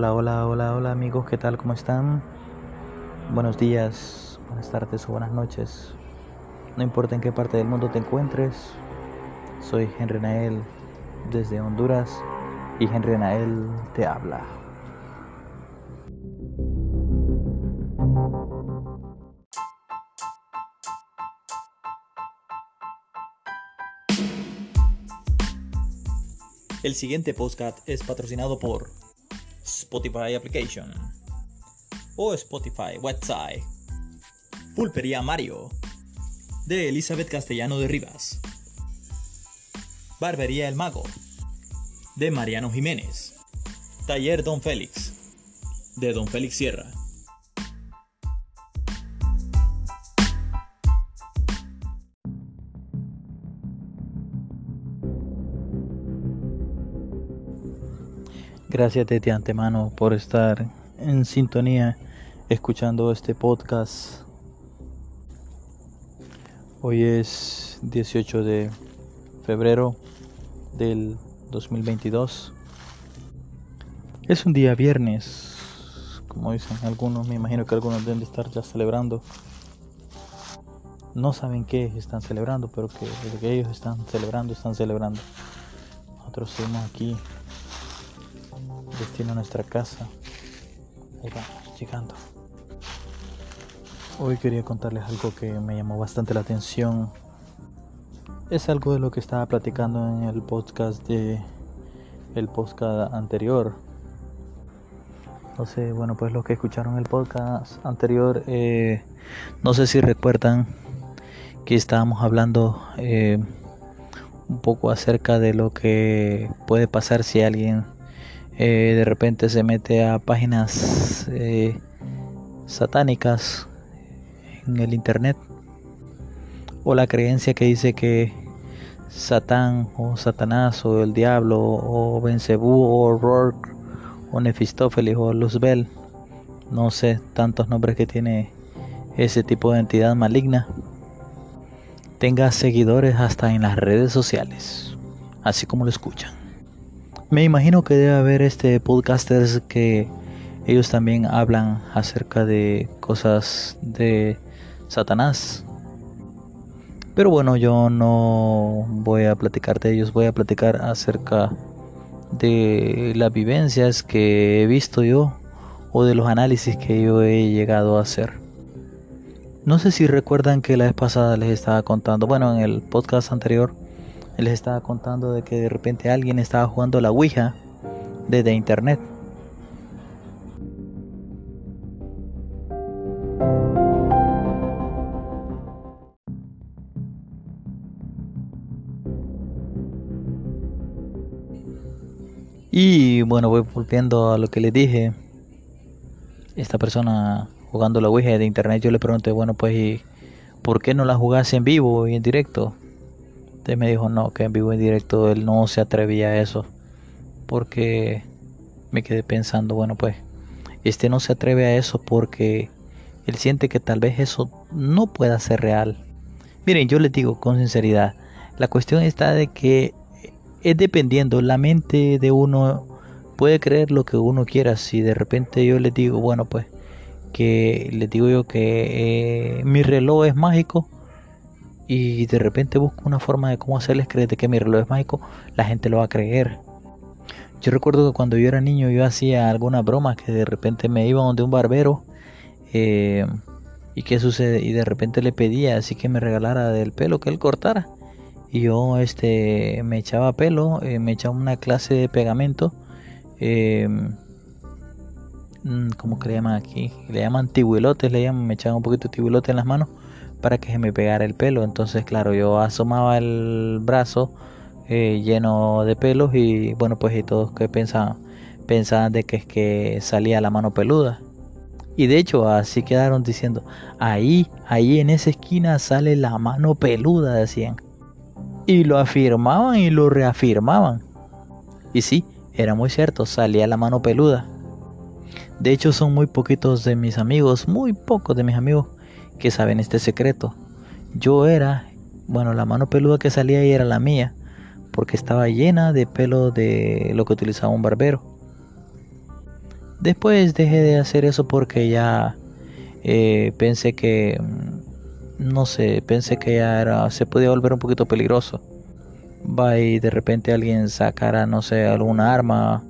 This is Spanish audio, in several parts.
Hola, hola, hola, hola amigos, ¿qué tal? ¿Cómo están? Buenos días, buenas tardes o buenas noches. No importa en qué parte del mundo te encuentres, soy Henry Nael desde Honduras y Henry Nael te habla. El siguiente podcast es patrocinado por Spotify Application o Spotify Website. Pulpería Mario de Elizabeth Castellano de Rivas. Barbería El Mago de Mariano Jiménez. Taller Don Félix de Don Félix Sierra. Gracias de antemano por estar en sintonía escuchando este podcast. Hoy es 18 de febrero del 2022. Es un día viernes, como dicen algunos, me imagino que algunos deben de estar ya celebrando. No saben qué están celebrando, pero que que ellos están celebrando, están celebrando. Nosotros seguimos aquí destino a nuestra casa. Ahí vamos, llegando. Hoy quería contarles algo que me llamó bastante la atención. Es algo de lo que estaba platicando en el podcast de el podcast anterior. No sé, bueno, pues los que escucharon el podcast anterior, eh, no sé si recuerdan que estábamos hablando eh, un poco acerca de lo que puede pasar si alguien eh, de repente se mete a páginas eh, satánicas en el internet. O la creencia que dice que Satán o Satanás o el diablo o Bencebú o Rourke o Nefistófeles o Luzbel no sé tantos nombres que tiene ese tipo de entidad maligna tenga seguidores hasta en las redes sociales así como lo escuchan me imagino que debe haber este podcasters que ellos también hablan acerca de cosas de Satanás. Pero bueno, yo no voy a platicar de ellos, voy a platicar acerca de las vivencias que he visto yo o de los análisis que yo he llegado a hacer. No sé si recuerdan que la vez pasada les estaba contando, bueno, en el podcast anterior les estaba contando de que de repente alguien estaba jugando la Ouija desde internet. Y bueno, voy volviendo a lo que les dije. Esta persona jugando la Ouija de internet, yo le pregunté, bueno, pues, ¿por qué no la jugase en vivo y en directo? Usted me dijo no, que en vivo y en directo él no se atrevía a eso. Porque me quedé pensando, bueno pues, este no se atreve a eso porque él siente que tal vez eso no pueda ser real. Miren, yo les digo con sinceridad, la cuestión está de que es dependiendo, la mente de uno puede creer lo que uno quiera. Si de repente yo les digo, bueno pues, que les digo yo que eh, mi reloj es mágico, y de repente busco una forma de cómo hacerles creer que mi reloj es mágico, la gente lo va a creer. Yo recuerdo que cuando yo era niño yo hacía algunas bromas que de repente me iba donde un barbero eh, y qué sucede y de repente le pedía así que me regalara del pelo que él cortara y yo este me echaba pelo, eh, me echaba una clase de pegamento, eh, mm, ¿cómo que le llaman aquí? Le llaman tibulotes, le llaman, me echaban un poquito de tibulote en las manos para que se me pegara el pelo. Entonces, claro, yo asomaba el brazo eh, lleno de pelos y bueno, pues y todos que pensaban, pensaban de que es que salía la mano peluda. Y de hecho así quedaron diciendo, ahí, ahí en esa esquina sale la mano peluda, decían. Y lo afirmaban y lo reafirmaban. Y sí, era muy cierto, salía la mano peluda. De hecho son muy poquitos de mis amigos, muy pocos de mis amigos que saben este secreto. Yo era, bueno, la mano peluda que salía ahí era la mía, porque estaba llena de pelo de lo que utilizaba un barbero. Después dejé de hacer eso porque ya eh, pensé que, mm, no sé, pensé que ya era, se podía volver un poquito peligroso. Va y de repente alguien sacara, no sé, alguna arma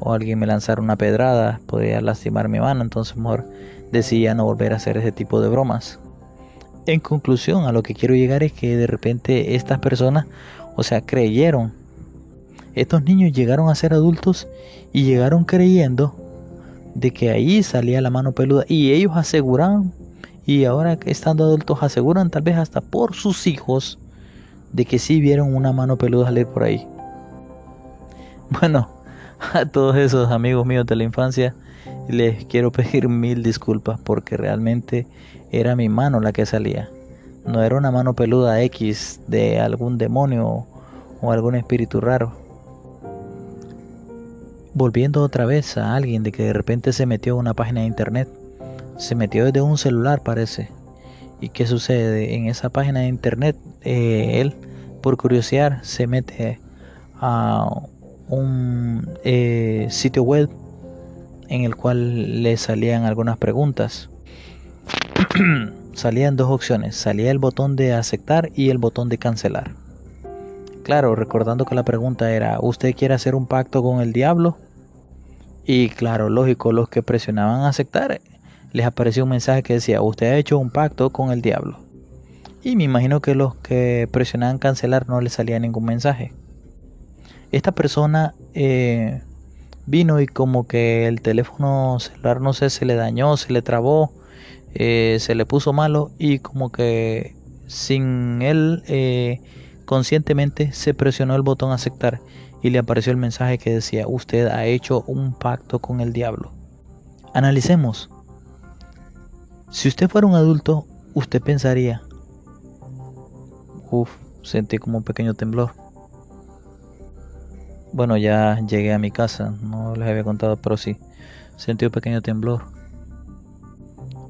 o alguien me lanzara una pedrada, podría lastimar mi mano, entonces mejor decidí no volver a hacer ese tipo de bromas. En conclusión, a lo que quiero llegar es que de repente estas personas, o sea, creyeron. Estos niños llegaron a ser adultos y llegaron creyendo de que ahí salía la mano peluda y ellos aseguraban y ahora estando adultos aseguran tal vez hasta por sus hijos de que sí vieron una mano peluda salir por ahí. Bueno, a todos esos amigos míos de la infancia les quiero pedir mil disculpas porque realmente era mi mano la que salía. No era una mano peluda X de algún demonio o algún espíritu raro. Volviendo otra vez a alguien de que de repente se metió a una página de internet. Se metió desde un celular parece. ¿Y qué sucede? En esa página de internet, eh, él, por curiosidad, se mete a un eh, sitio web en el cual le salían algunas preguntas. Salían dos opciones, salía el botón de aceptar y el botón de cancelar. Claro, recordando que la pregunta era, ¿usted quiere hacer un pacto con el diablo? Y claro, lógico, los que presionaban aceptar, les apareció un mensaje que decía, usted ha hecho un pacto con el diablo. Y me imagino que los que presionaban cancelar no les salía ningún mensaje. Esta persona eh, vino y como que el teléfono celular, no sé, se le dañó, se le trabó, eh, se le puso malo y como que sin él eh, conscientemente se presionó el botón aceptar y le apareció el mensaje que decía, usted ha hecho un pacto con el diablo. Analicemos. Si usted fuera un adulto, usted pensaría, uff, sentí como un pequeño temblor. Bueno, ya llegué a mi casa, no les había contado, pero sí, sentí un pequeño temblor.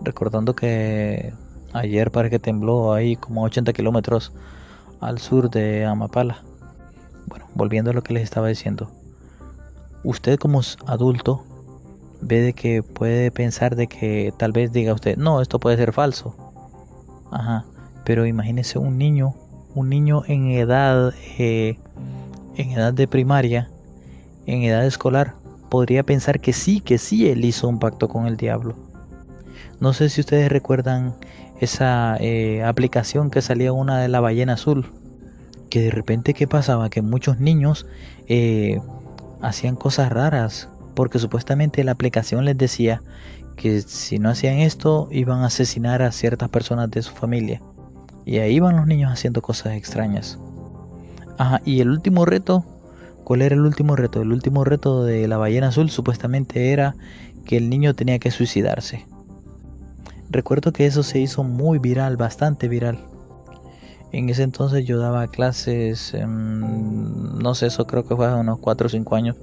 Recordando que ayer parece que tembló ahí como 80 kilómetros al sur de Amapala. Bueno, volviendo a lo que les estaba diciendo. Usted como adulto ve de que puede pensar de que tal vez diga usted, no, esto puede ser falso. Ajá, pero imagínese un niño, un niño en edad, eh, en edad de primaria, en edad escolar, podría pensar que sí, que sí él hizo un pacto con el diablo. No sé si ustedes recuerdan esa eh, aplicación que salía una de la ballena azul que de repente qué pasaba que muchos niños eh, hacían cosas raras porque supuestamente la aplicación les decía que si no hacían esto iban a asesinar a ciertas personas de su familia. Y ahí iban los niños haciendo cosas extrañas Ajá, y el último reto ¿cuál era el último reto? el último reto de la ballena azul supuestamente era que el niño tenía que suicidarse recuerdo que eso se hizo muy viral bastante viral en ese entonces yo daba clases, no sé, eso creo que fue hace unos 4 o 5 años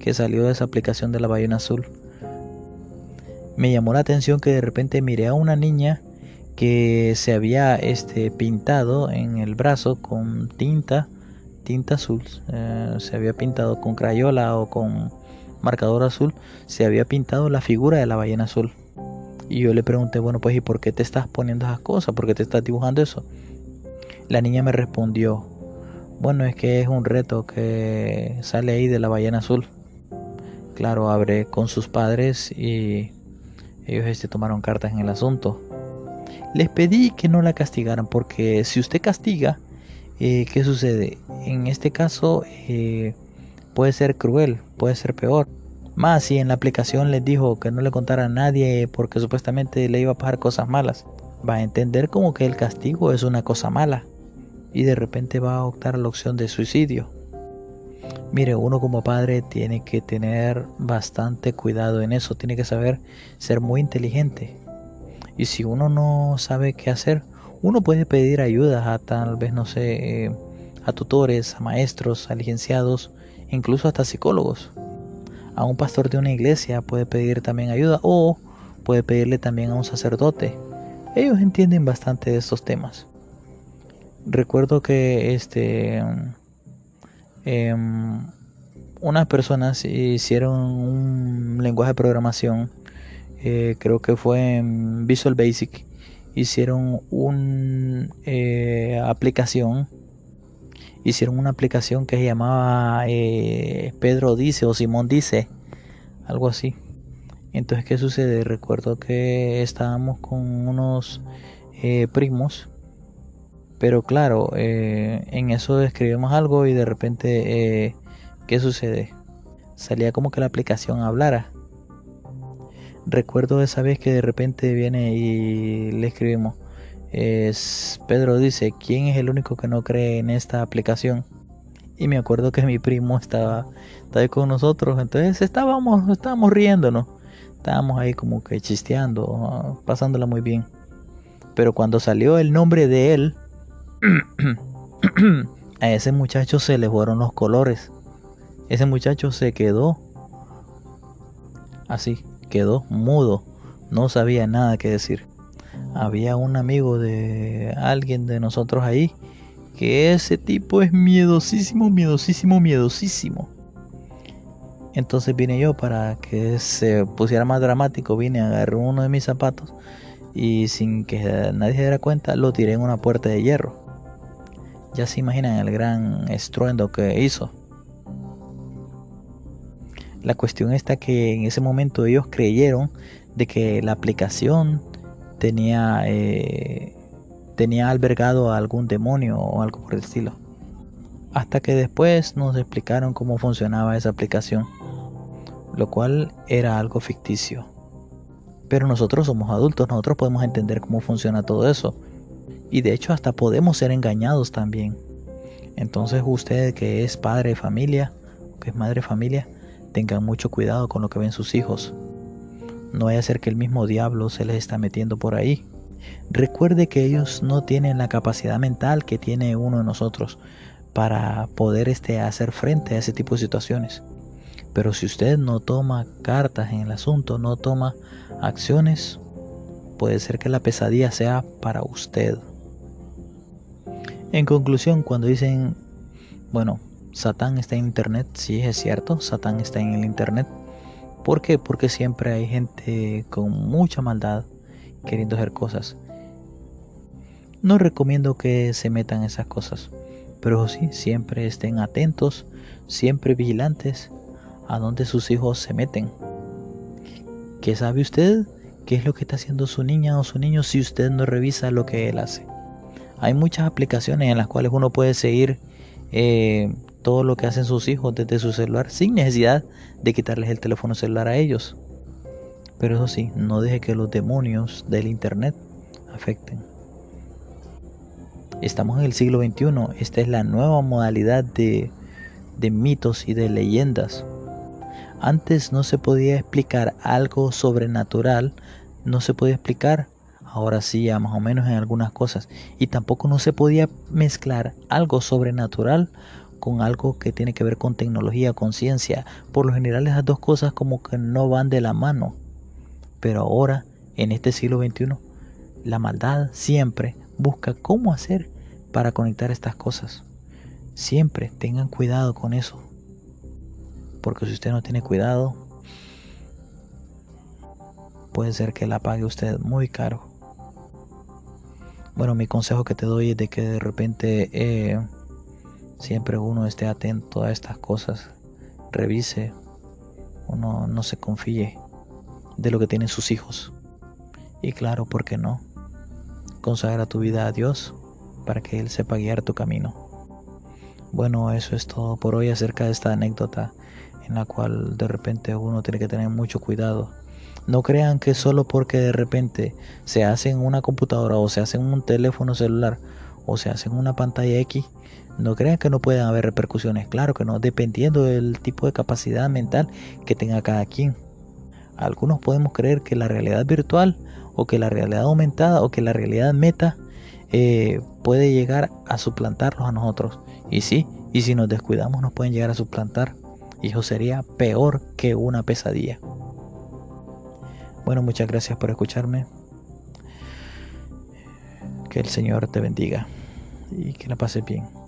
que salió de esa aplicación de la ballena azul. Me llamó la atención que de repente miré a una niña que se había este, pintado en el brazo con tinta, tinta azul, eh, se había pintado con crayola o con marcador azul, se había pintado la figura de la ballena azul. Y yo le pregunté, bueno, pues ¿y por qué te estás poniendo esas cosas? ¿Por qué te estás dibujando eso? La niña me respondió, bueno, es que es un reto que sale ahí de la ballena azul. Claro, abre con sus padres y ellos este, tomaron cartas en el asunto. Les pedí que no la castigaran porque si usted castiga, eh, ¿qué sucede? En este caso eh, puede ser cruel, puede ser peor. Más si en la aplicación les dijo que no le contara a nadie porque supuestamente le iba a pasar cosas malas, va a entender como que el castigo es una cosa mala y de repente va a optar a la opción de suicidio. Mire, uno como padre tiene que tener bastante cuidado en eso, tiene que saber ser muy inteligente. Y si uno no sabe qué hacer, uno puede pedir ayuda a tal vez, no sé, eh, a tutores, a maestros, a licenciados, incluso hasta psicólogos. A un pastor de una iglesia puede pedir también ayuda o puede pedirle también a un sacerdote. Ellos entienden bastante de estos temas recuerdo que este em, unas personas hicieron un lenguaje de programación, eh, creo que fue en Visual Basic, hicieron una eh, aplicación, hicieron una aplicación que se llamaba eh, Pedro Dice o Simón Dice, algo así. Entonces, ¿qué sucede? Recuerdo que estábamos con unos primos pero claro, en eso escribimos algo y de repente ¿Qué sucede? Salía como que la aplicación hablara. Recuerdo esa vez que de repente viene y le escribimos. Es, Pedro dice, ¿quién es el único que no cree en esta aplicación? Y me acuerdo que mi primo estaba, ahí con nosotros, entonces estábamos, estábamos riéndonos, estábamos ahí como que chisteando, pasándola muy bien. Pero cuando salió el nombre de él, a ese muchacho se le fueron los colores. Ese muchacho se quedó así, quedó mudo, no sabía nada que decir. Había un amigo de alguien de nosotros ahí que ese tipo es miedosísimo, miedosísimo, miedosísimo. Entonces vine yo para que se pusiera más dramático, vine, agarré uno de mis zapatos y sin que nadie se diera cuenta lo tiré en una puerta de hierro. Ya se imaginan el gran estruendo que hizo. La cuestión está que en ese momento ellos creyeron de que la aplicación tenía, eh, tenía albergado a algún demonio o algo por el estilo. Hasta que después nos explicaron cómo funcionaba esa aplicación, lo cual era algo ficticio. Pero nosotros somos adultos, nosotros podemos entender cómo funciona todo eso. Y de hecho hasta podemos ser engañados también. Entonces usted que es padre de familia, que es madre de familia, Tengan mucho cuidado con lo que ven sus hijos. No vaya a ser que el mismo diablo se les está metiendo por ahí. Recuerde que ellos no tienen la capacidad mental que tiene uno de nosotros para poder este, hacer frente a ese tipo de situaciones. Pero si usted no toma cartas en el asunto, no toma acciones, puede ser que la pesadilla sea para usted. En conclusión, cuando dicen, bueno, Satán está en internet, sí es cierto, Satán está en el internet. ¿Por qué? Porque siempre hay gente con mucha maldad queriendo hacer cosas. No recomiendo que se metan esas cosas, pero sí, siempre estén atentos, siempre vigilantes a donde sus hijos se meten. ¿Qué sabe usted? ¿Qué es lo que está haciendo su niña o su niño si usted no revisa lo que él hace? Hay muchas aplicaciones en las cuales uno puede seguir eh, todo lo que hacen sus hijos desde su celular sin necesidad de quitarles el teléfono celular a ellos. Pero eso sí, no deje que los demonios del Internet afecten. Estamos en el siglo XXI, esta es la nueva modalidad de, de mitos y de leyendas. Antes no se podía explicar algo sobrenatural, no se podía explicar, ahora sí ya más o menos en algunas cosas. Y tampoco no se podía mezclar algo sobrenatural con algo que tiene que ver con tecnología, con ciencia. Por lo general esas dos cosas como que no van de la mano. Pero ahora, en este siglo XXI, la maldad siempre busca cómo hacer para conectar estas cosas. Siempre tengan cuidado con eso. Porque si usted no tiene cuidado, puede ser que la pague usted muy caro. Bueno, mi consejo que te doy es de que de repente eh, siempre uno esté atento a estas cosas, revise, uno no se confíe de lo que tienen sus hijos. Y claro, ¿por qué no? Consagra tu vida a Dios para que Él sepa guiar tu camino. Bueno, eso es todo por hoy acerca de esta anécdota en la cual de repente uno tiene que tener mucho cuidado. No crean que solo porque de repente se hace una computadora o se hace un teléfono celular o se hace una pantalla X, no crean que no pueden haber repercusiones, claro que no, dependiendo del tipo de capacidad mental que tenga cada quien. Algunos podemos creer que la realidad virtual o que la realidad aumentada o que la realidad meta eh, puede llegar a suplantarlos a nosotros. Y sí, y si nos descuidamos nos pueden llegar a suplantar. Y eso sería peor que una pesadilla. Bueno, muchas gracias por escucharme. Que el Señor te bendiga y que la pases bien.